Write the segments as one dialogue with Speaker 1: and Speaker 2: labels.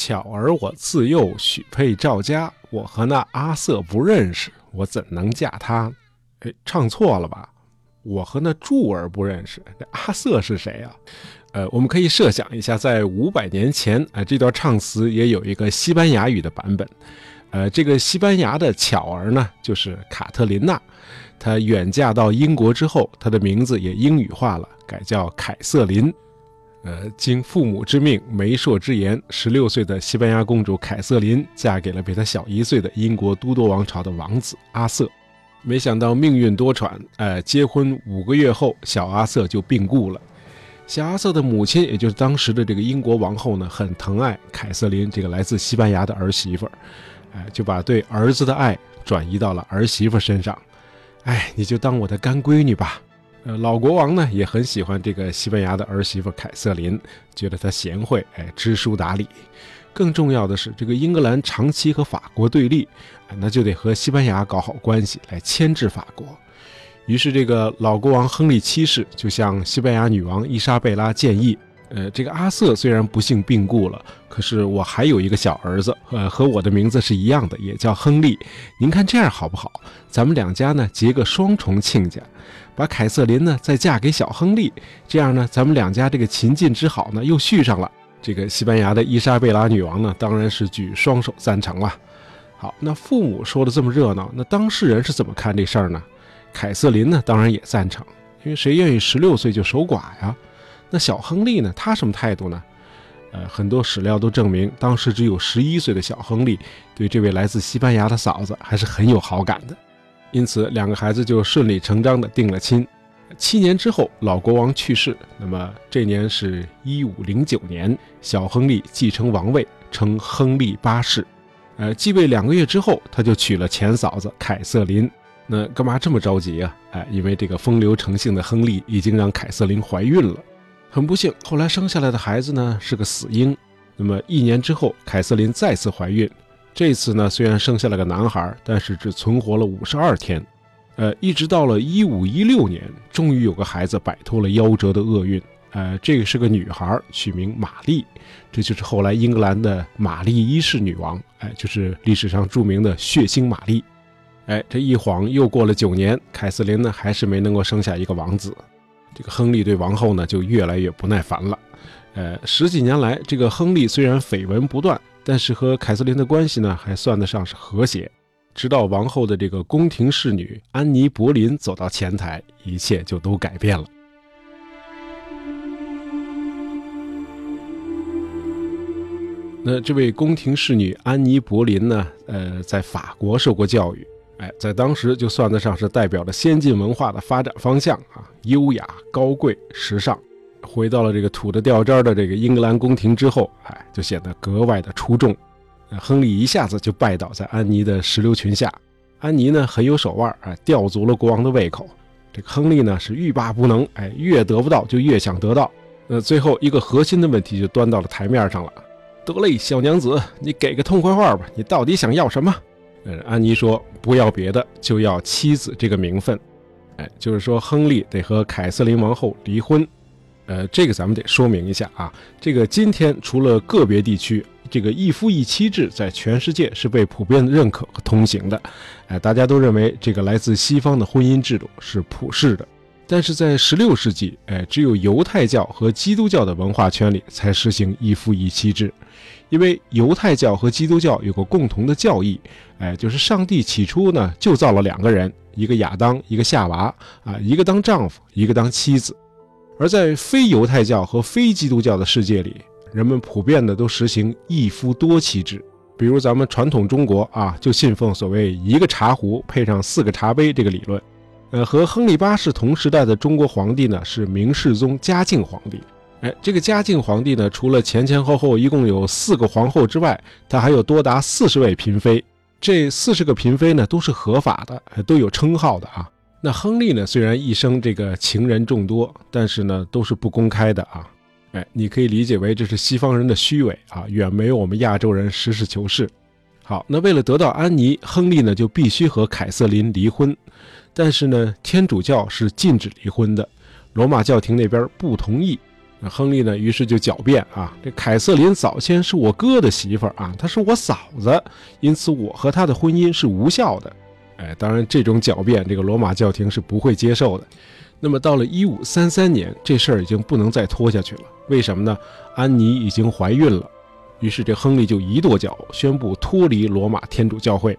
Speaker 1: 巧儿我自幼许配赵家，我和那阿瑟不认识，我怎能嫁他？哎，唱错了吧？我和那柱儿不认识，这阿瑟是谁啊？呃，我们可以设想一下，在五百年前，啊，这段唱词也有一个西班牙语的版本。呃，这个西班牙的巧儿呢，就是卡特琳娜。她远嫁到英国之后，她的名字也英语化了，改叫凯瑟琳。呃，经父母之命、媒妁之言，十六岁的西班牙公主凯瑟琳嫁给了比她小一岁的英国都铎王朝的王子阿瑟。没想到命运多舛，呃，结婚五个月后，小阿瑟就病故了。小阿瑟的母亲，也就是当时的这个英国王后呢，很疼爱凯瑟琳这个来自西班牙的儿媳妇儿，哎，就把对儿子的爱转移到了儿媳妇身上。哎，你就当我的干闺女吧。呃，老国王呢也很喜欢这个西班牙的儿媳妇凯瑟琳，觉得她贤惠，哎，知书达理。更重要的是，这个英格兰长期和法国对立，那就得和西班牙搞好关系来牵制法国。于是，这个老国王亨利七世就向西班牙女王伊莎贝拉建议：，呃，这个阿瑟虽然不幸病故了，可是我还有一个小儿子，呃，和我的名字是一样的，也叫亨利。您看这样好不好？咱们两家呢结个双重亲家，把凯瑟琳呢再嫁给小亨利，这样呢，咱们两家这个秦晋之好呢又续上了。这个西班牙的伊莎贝拉女王呢，当然是举双手赞成了。好，那父母说的这么热闹，那当事人是怎么看这事儿呢？凯瑟琳呢，当然也赞成，因为谁愿意十六岁就守寡呀？那小亨利呢，他什么态度呢？呃，很多史料都证明，当时只有十一岁的小亨利对这位来自西班牙的嫂子还是很有好感的，因此两个孩子就顺理成章的定了亲。七年之后，老国王去世。那么这年是一五零九年，小亨利继承王位，称亨利八世。呃，继位两个月之后，他就娶了前嫂子凯瑟琳。那干嘛这么着急啊？哎，因为这个风流成性的亨利已经让凯瑟琳怀孕了。很不幸，后来生下来的孩子呢是个死婴。那么一年之后，凯瑟琳再次怀孕，这次呢虽然生下了个男孩，但是只存活了五十二天。呃，一直到了一五一六年，终于有个孩子摆脱了夭折的厄运。呃，这个是个女孩，取名玛丽，这就是后来英格兰的玛丽一世女王。哎，就是历史上著名的血腥玛丽。哎，这一晃又过了九年，凯瑟琳呢还是没能够生下一个王子。这个亨利对王后呢就越来越不耐烦了。呃，十几年来，这个亨利虽然绯闻不断，但是和凯瑟琳的关系呢还算得上是和谐。直到王后的这个宫廷侍女安妮·柏林走到前台，一切就都改变了。那这位宫廷侍女安妮·柏林呢？呃，在法国受过教育，哎，在当时就算得上是代表了先进文化的发展方向啊，优雅、高贵、时尚。回到了这个土的掉渣的这个英格兰宫廷之后，哎，就显得格外的出众。亨利一下子就拜倒在安妮的石榴裙下，安妮呢很有手腕，哎，吊足了国王的胃口。这个亨利呢是欲罢不能，哎，越得不到就越想得到。呃，最后一个核心的问题就端到了台面上了。得嘞，小娘子，你给个痛快话吧，你到底想要什么？呃，安妮说不要别的，就要妻子这个名分。哎，就是说亨利得和凯瑟琳王后离婚。呃，这个咱们得说明一下啊，这个今天除了个别地区。这个一夫一妻制在全世界是被普遍的认可和通行的，哎，大家都认为这个来自西方的婚姻制度是普世的。但是在16世纪，哎，只有犹太教和基督教的文化圈里才实行一夫一妻制，因为犹太教和基督教有个共同的教义，哎，就是上帝起初呢就造了两个人，一个亚当，一个夏娃，啊，一个当丈夫，一个当妻子。而在非犹太教和非基督教的世界里，人们普遍的都实行一夫多妻制，比如咱们传统中国啊，就信奉所谓一个茶壶配上四个茶杯这个理论。呃，和亨利八世同时代的中国皇帝呢是明世宗嘉靖皇帝。哎，这个嘉靖皇帝呢，除了前前后后一共有四个皇后之外，他还有多达四十位嫔妃。这四十个嫔妃呢都是合法的，都有称号的啊。那亨利呢，虽然一生这个情人众多，但是呢都是不公开的啊。哎，你可以理解为这是西方人的虚伪啊，远没有我们亚洲人实事求是。好，那为了得到安妮，亨利呢就必须和凯瑟琳离婚。但是呢，天主教是禁止离婚的，罗马教廷那边不同意。那亨利呢，于是就狡辩啊，这凯瑟琳早先是我哥的媳妇儿啊，她是我嫂子，因此我和她的婚姻是无效的。哎，当然这种狡辩，这个罗马教廷是不会接受的。那么到了一五三三年，这事儿已经不能再拖下去了。为什么呢？安妮已经怀孕了。于是这亨利就一跺脚，宣布脱离罗马天主教会，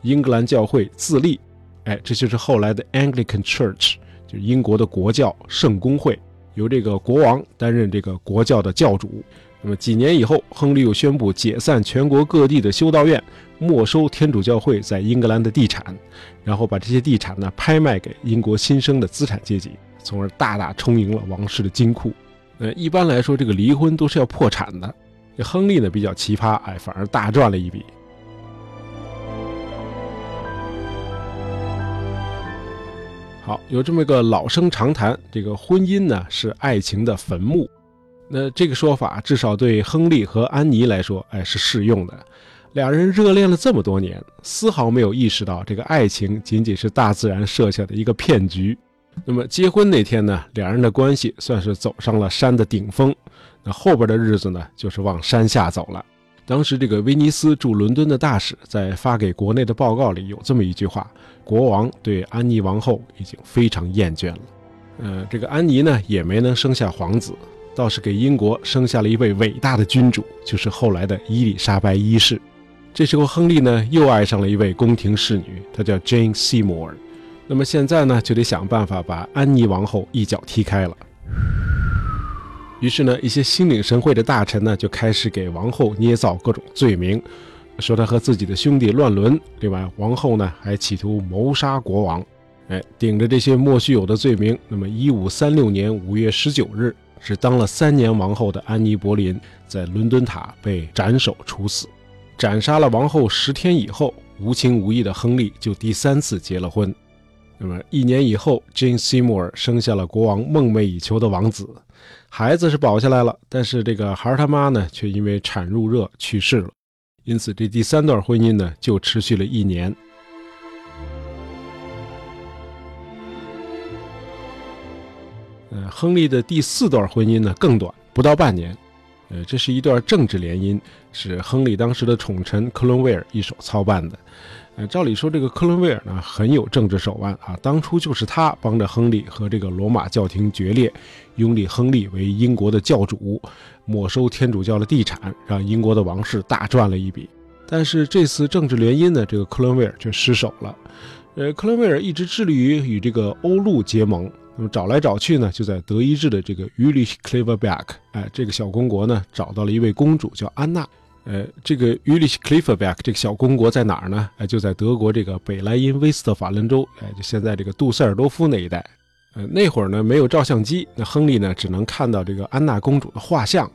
Speaker 1: 英格兰教会自立。哎，这就是后来的 Anglican Church，就是英国的国教圣公会，由这个国王担任这个国教的教主。那么几年以后，亨利又宣布解散全国各地的修道院，没收天主教会在英格兰的地产，然后把这些地产呢拍卖给英国新生的资产阶级，从而大大充盈了王室的金库。呃，一般来说，这个离婚都是要破产的。这亨利呢比较奇葩，哎，反而大赚了一笔。好，有这么一个老生常谈，这个婚姻呢是爱情的坟墓。那这个说法至少对亨利和安妮来说，哎，是适用的。俩人热恋了这么多年，丝毫没有意识到这个爱情仅仅是大自然设下的一个骗局。那么结婚那天呢，两人的关系算是走上了山的顶峰。那后边的日子呢，就是往山下走了。当时这个威尼斯驻伦敦的大使在发给国内的报告里有这么一句话：国王对安妮王后已经非常厌倦了。呃，这个安妮呢也没能生下皇子，倒是给英国生下了一位伟大的君主，就是后来的伊丽莎白一世。这时候亨利呢又爱上了一位宫廷侍女，她叫 Jane Seymour。那么现在呢就得想办法把安妮王后一脚踢开了。于是呢，一些心领神会的大臣呢，就开始给王后捏造各种罪名，说她和自己的兄弟乱伦。另外，王后呢还企图谋杀国王。哎，顶着这些莫须有的罪名，那么一五三六年五月十九日，是当了三年王后的安妮·柏林在伦敦塔被斩首处死。斩杀了王后十天以后，无情无义的亨利就第三次结了婚。那么一年以后，Jane Seymour 生下了国王梦寐以求的王子。孩子是保下来了，但是这个孩儿他妈呢，却因为产褥热去世了。因此，这第三段婚姻呢，就持续了一年。呃，亨利的第四段婚姻呢，更短，不到半年。呃，这是一段政治联姻，是亨利当时的宠臣克伦威尔一手操办的。呃，照理说，这个克伦威尔呢很有政治手腕啊，当初就是他帮着亨利和这个罗马教廷决裂，拥立亨利为英国的教主，没收天主教的地产，让英国的王室大赚了一笔。但是这次政治联姻呢，这个克伦威尔却失手了。呃，克伦威尔一直致力于与这个欧陆结盟，那么找来找去呢，就在德意志的这个 u l i c h c l e v e r b e c k 哎，这个小公国呢，找到了一位公主叫安娜。呃，这个 Ulrich Kleverberg 这个小公国在哪儿呢？哎，就在德国这个北莱茵威斯特法伦州，哎，就现在这个杜塞尔多夫那一带。呃，那会儿呢没有照相机，那亨利呢只能看到这个安娜公主的画像，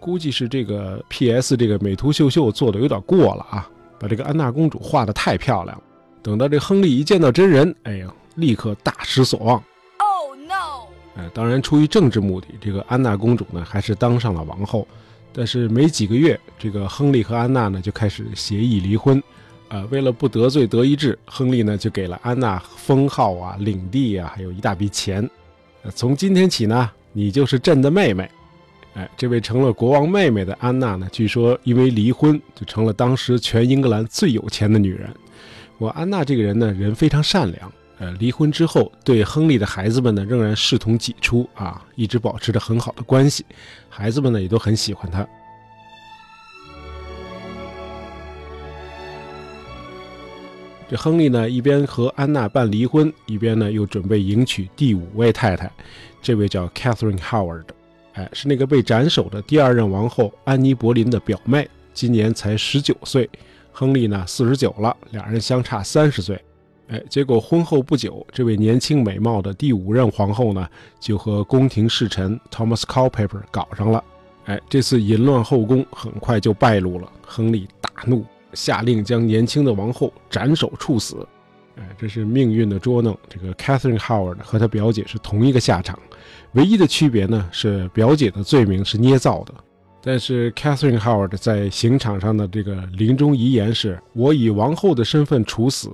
Speaker 1: 估计是这个 PS 这个美图秀秀做的有点过了啊，把这个安娜公主画的太漂亮。等到这亨利一见到真人，哎呀，立刻大失所望。Oh no！哎，当然出于政治目的，这个安娜公主呢还是当上了王后。但是没几个月，这个亨利和安娜呢就开始协议离婚，啊，为了不得罪德意志，亨利呢就给了安娜封号啊、领地啊，还有一大笔钱。从今天起呢，你就是朕的妹妹。哎，这位成了国王妹妹的安娜呢，据说因为离婚就成了当时全英格兰最有钱的女人。我安娜这个人呢，人非常善良。呃，离婚之后，对亨利的孩子们呢，仍然视同己出啊，一直保持着很好的关系，孩子们呢也都很喜欢他。这亨利呢，一边和安娜办离婚，一边呢又准备迎娶第五位太太，这位叫 Catherine Howard，哎，是那个被斩首的第二任王后安妮·柏林的表妹，今年才十九岁，亨利呢四十九了，两人相差三十岁。哎，结果婚后不久，这位年轻美貌的第五任皇后呢，就和宫廷侍臣 Thomas Culpeper 搞上了。哎，这次淫乱后宫很快就败露了。亨利大怒，下令将年轻的王后斩首处死。哎，这是命运的捉弄。这个 Catherine Howard 和她表姐是同一个下场，唯一的区别呢是表姐的罪名是捏造的，但是 Catherine Howard 在刑场上的这个临终遗言是：“我以王后的身份处死。”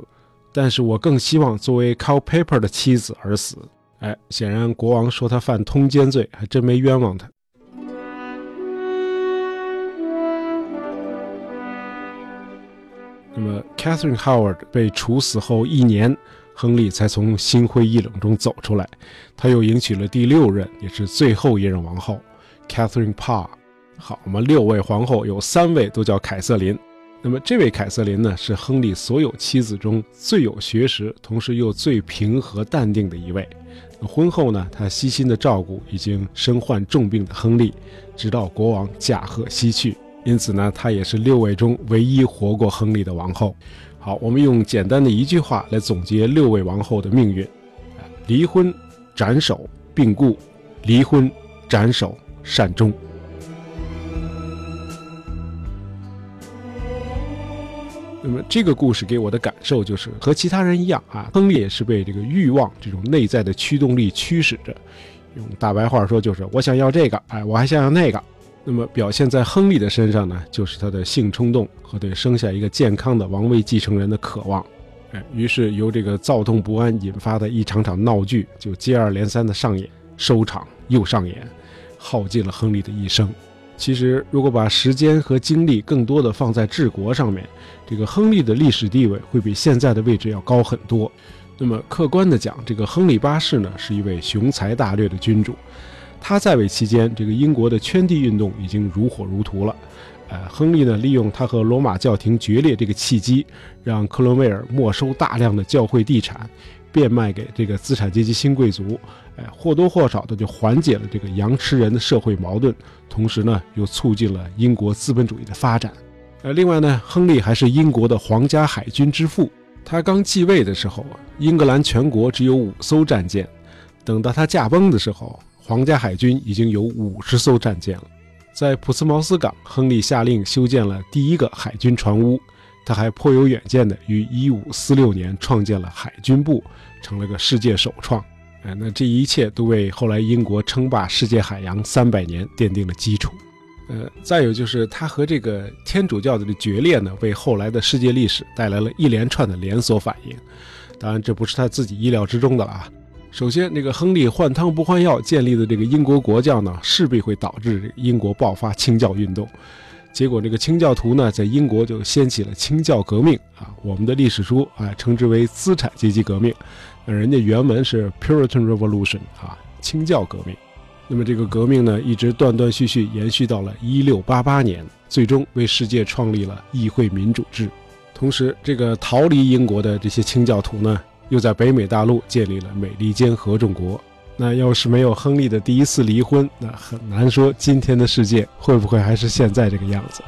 Speaker 1: 但是我更希望作为 Culpeper 的妻子而死。哎，显然国王说他犯通奸罪，还真没冤枉他。那么，Catherine Howard 被处死后一年，亨利才从心灰意冷中走出来。他又迎娶了第六任，也是最后一任王后，Catherine Parr。好嘛，六位皇后有三位都叫凯瑟琳。那么，这位凯瑟琳呢，是亨利所有妻子中最有学识，同时又最平和淡定的一位。婚后呢，她悉心的照顾已经身患重病的亨利，直到国王驾鹤西去。因此呢，她也是六位中唯一活过亨利的王后。好，我们用简单的一句话来总结六位王后的命运：离婚、斩首、病故；离婚、斩首、善终。那么这个故事给我的感受就是，和其他人一样啊，亨利也是被这个欲望这种内在的驱动力驱使着。用大白话说就是，我想要这个，哎，我还想要那个。那么表现在亨利的身上呢，就是他的性冲动和对生下一个健康的王位继承人的渴望。哎，于是由这个躁动不安引发的一场场闹剧就接二连三的上演，收场又上演，耗尽了亨利的一生。其实，如果把时间和精力更多的放在治国上面，这个亨利的历史地位会比现在的位置要高很多。那么，客观的讲，这个亨利八世呢，是一位雄才大略的君主。他在位期间，这个英国的圈地运动已经如火如荼了。呃，亨利呢，利用他和罗马教廷决裂这个契机，让克伦威尔没收大量的教会地产，变卖给这个资产阶级新贵族。哎，或多或少的就缓解了这个羊吃人的社会矛盾，同时呢，又促进了英国资本主义的发展。呃，另外呢，亨利还是英国的皇家海军之父。他刚继位的时候，英格兰全国只有五艘战舰；等到他驾崩的时候，皇家海军已经有五十艘战舰了。在普斯茅斯港，亨利下令修建了第一个海军船坞。他还颇有远见的，于1546年创建了海军部，成了个世界首创。哎，那这一切都为后来英国称霸世界海洋三百年奠定了基础。呃，再有就是他和这个天主教的决裂呢，为后来的世界历史带来了一连串的连锁反应。当然，这不是他自己意料之中的了啊。首先，这个亨利换汤不换药建立的这个英国国教呢，势必会导致英国爆发清教运动。结果，这个清教徒呢，在英国就掀起了清教革命啊。我们的历史书啊，称之为资产阶级革命。那人家原文是 Puritan Revolution 啊，清教革命。那么这个革命呢，一直断断续续延续到了1688年，最终为世界创立了议会民主制。同时，这个逃离英国的这些清教徒呢，又在北美大陆建立了美利坚合众国。那要是没有亨利的第一次离婚，那很难说今天的世界会不会还是现在这个样子。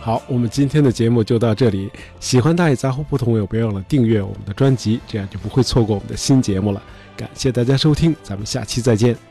Speaker 1: 好，我们今天的节目就到这里。喜欢大爷杂货铺的朋友，别忘了订阅我们的专辑，这样就不会错过我们的新节目了。感谢大家收听，咱们下期再见。